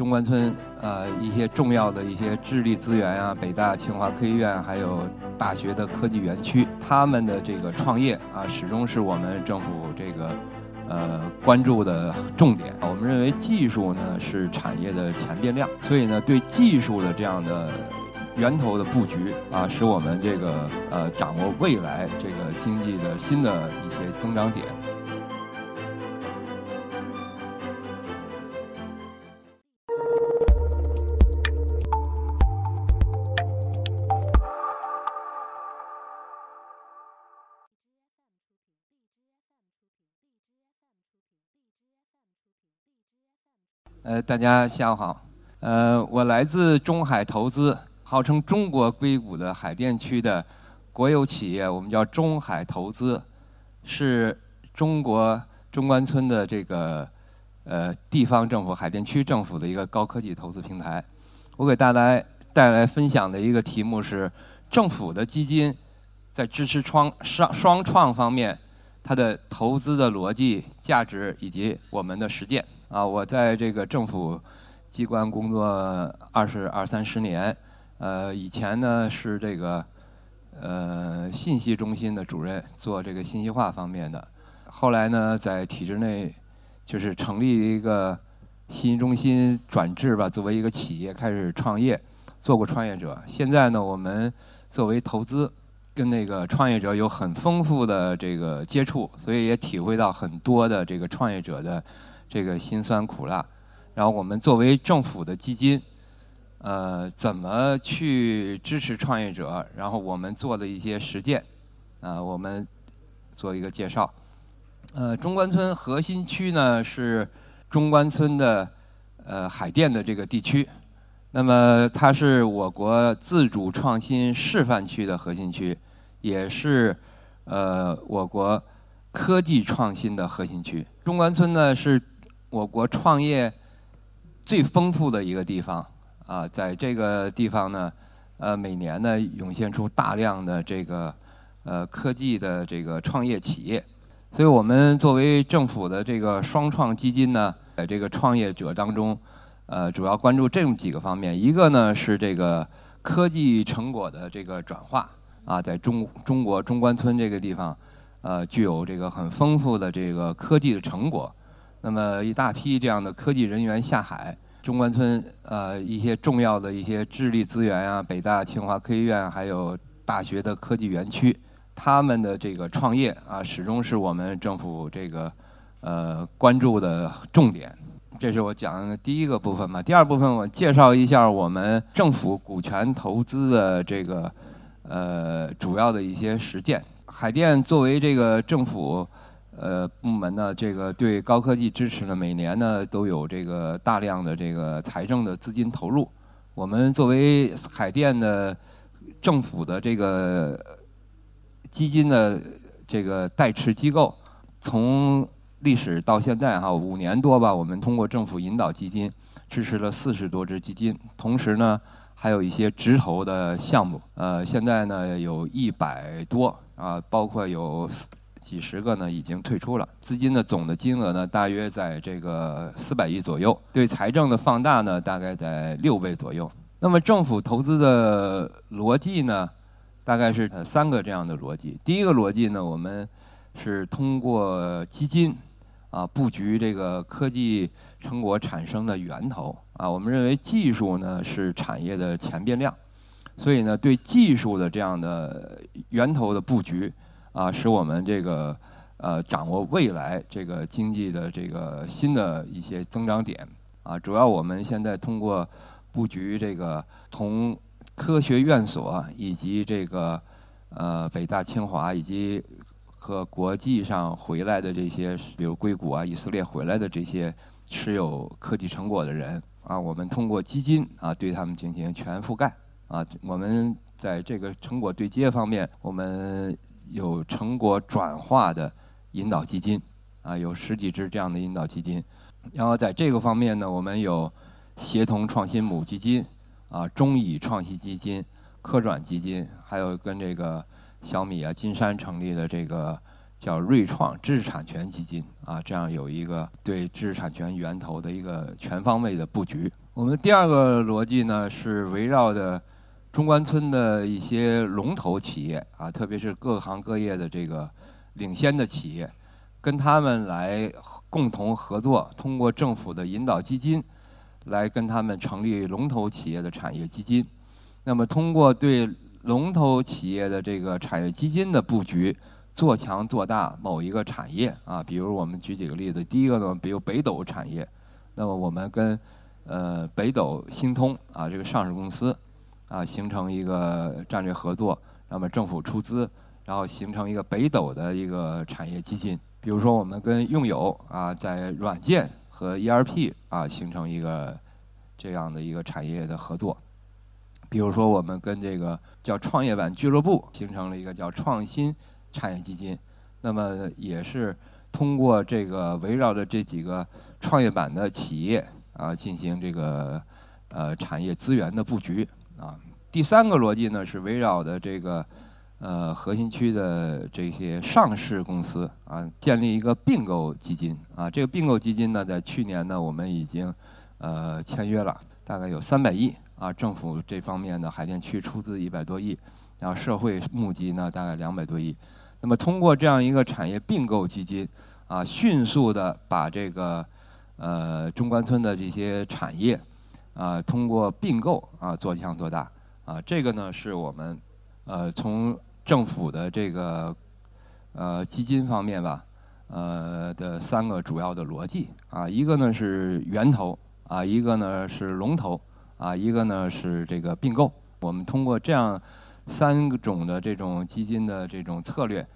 中关村呃一些重要的一些智力资源啊，北大、清华科学院还有大学的科技园区，他们的这个创业啊，始终是我们政府这个呃关注的重点。我们认为技术呢是产业的前变量，所以呢对技术的这样的源头的布局啊，使我们这个呃掌握未来这个经济的新的一些增长点。呃，大家下午好。呃，我来自中海投资，号称中国硅谷的海淀区的国有企业，我们叫中海投资，是中国中关村的这个呃地方政府海淀区政府的一个高科技投资平台。我给大家带来分享的一个题目是：政府的基金在支持创双双创方面，它的投资的逻辑、价值以及我们的实践。啊，我在这个政府机关工作二十二三十年，呃，以前呢是这个呃信息中心的主任，做这个信息化方面的。后来呢，在体制内就是成立一个信息中心转制吧，作为一个企业开始创业，做过创业者。现在呢，我们作为投资，跟那个创业者有很丰富的这个接触，所以也体会到很多的这个创业者的。这个辛酸苦辣，然后我们作为政府的基金，呃，怎么去支持创业者？然后我们做的一些实践，啊，我们做一个介绍。呃，中关村核心区呢是中关村的呃海淀的这个地区，那么它是我国自主创新示范区的核心区，也是呃我国科技创新的核心区。中关村呢是。我国创业最丰富的一个地方啊，在这个地方呢，呃，每年呢涌现出大量的这个呃科技的这个创业企业，所以我们作为政府的这个双创基金呢，在这个创业者当中，呃，主要关注这么几个方面，一个呢是这个科技成果的这个转化啊，在中中国中关村这个地方，呃，具有这个很丰富的这个科技的成果。那么一大批这样的科技人员下海，中关村呃一些重要的一些智力资源啊，北大、清华科学院还有大学的科技园区，他们的这个创业啊，始终是我们政府这个呃关注的重点。这是我讲的第一个部分嘛。第二部分我介绍一下我们政府股权投资的这个呃主要的一些实践。海淀作为这个政府。呃，部门呢，这个对高科技支持呢，每年呢都有这个大量的这个财政的资金投入。我们作为海淀的政府的这个基金的这个代持机构，从历史到现在哈五年多吧，我们通过政府引导基金支持了四十多只基金，同时呢还有一些直投的项目。呃，现在呢有一百多啊，包括有。几十个呢已经退出了，资金的总的金额呢大约在这个四百亿左右，对财政的放大呢大概在六倍左右。那么政府投资的逻辑呢，大概是三个这样的逻辑。第一个逻辑呢，我们是通过基金啊布局这个科技成果产生的源头啊，我们认为技术呢是产业的前变量，所以呢对技术的这样的源头的布局。啊，使我们这个呃掌握未来这个经济的这个新的一些增长点啊，主要我们现在通过布局这个同科学院所以及这个呃北大清华以及和国际上回来的这些，比如硅谷啊、以色列回来的这些持有科技成果的人啊，我们通过基金啊对他们进行全覆盖啊，我们在这个成果对接方面，我们。有成果转化的引导基金，啊，有十几只这样的引导基金。然后在这个方面呢，我们有协同创新母基金，啊，中以创新基金、科转基金，还有跟这个小米啊、金山成立的这个叫瑞创知识产权基金，啊，这样有一个对知识产权源头的一个全方位的布局。我们第二个逻辑呢是围绕着中关村的一些龙头企业啊，特别是各行各业的这个领先的企业，跟他们来共同合作，通过政府的引导基金，来跟他们成立龙头企业的产业基金。那么通过对龙头企业的这个产业基金的布局，做强做大某一个产业啊，比如我们举几个例子，第一个呢，比如北斗产业，那么我们跟呃北斗星通啊这个上市公司啊形成一个战略合作，那么政府出资，然后形成一个北斗的一个产业基金。比如说我们跟用友啊在软件和 ERP 啊形成一个这样的一个产业的合作。比如说，我们跟这个叫创业板俱乐部形成了一个叫创新产业基金，那么也是通过这个围绕着这几个创业板的企业啊进行这个呃产业资源的布局啊。第三个逻辑呢是围绕的这个呃核心区的这些上市公司啊，建立一个并购基金啊。这个并购基金呢，在去年呢我们已经呃签约了，大概有三百亿。啊，政府这方面的海淀区出资一百多亿，然后社会募集呢大概两百多亿。那么通过这样一个产业并购基金，啊，迅速的把这个呃中关村的这些产业啊，通过并购啊做强做大。啊，这个呢是我们呃从政府的这个呃基金方面吧，呃的三个主要的逻辑啊，一个呢是源头啊，一个呢是龙头。啊，一个呢是这个并购，我们通过这样三种的这种基金的这种策略，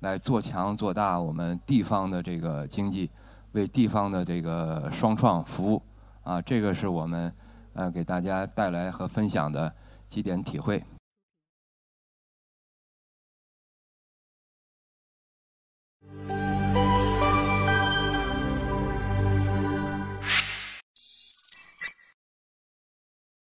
来做强做大我们地方的这个经济，为地方的这个双创服务。啊，这个是我们呃给大家带来和分享的几点体会。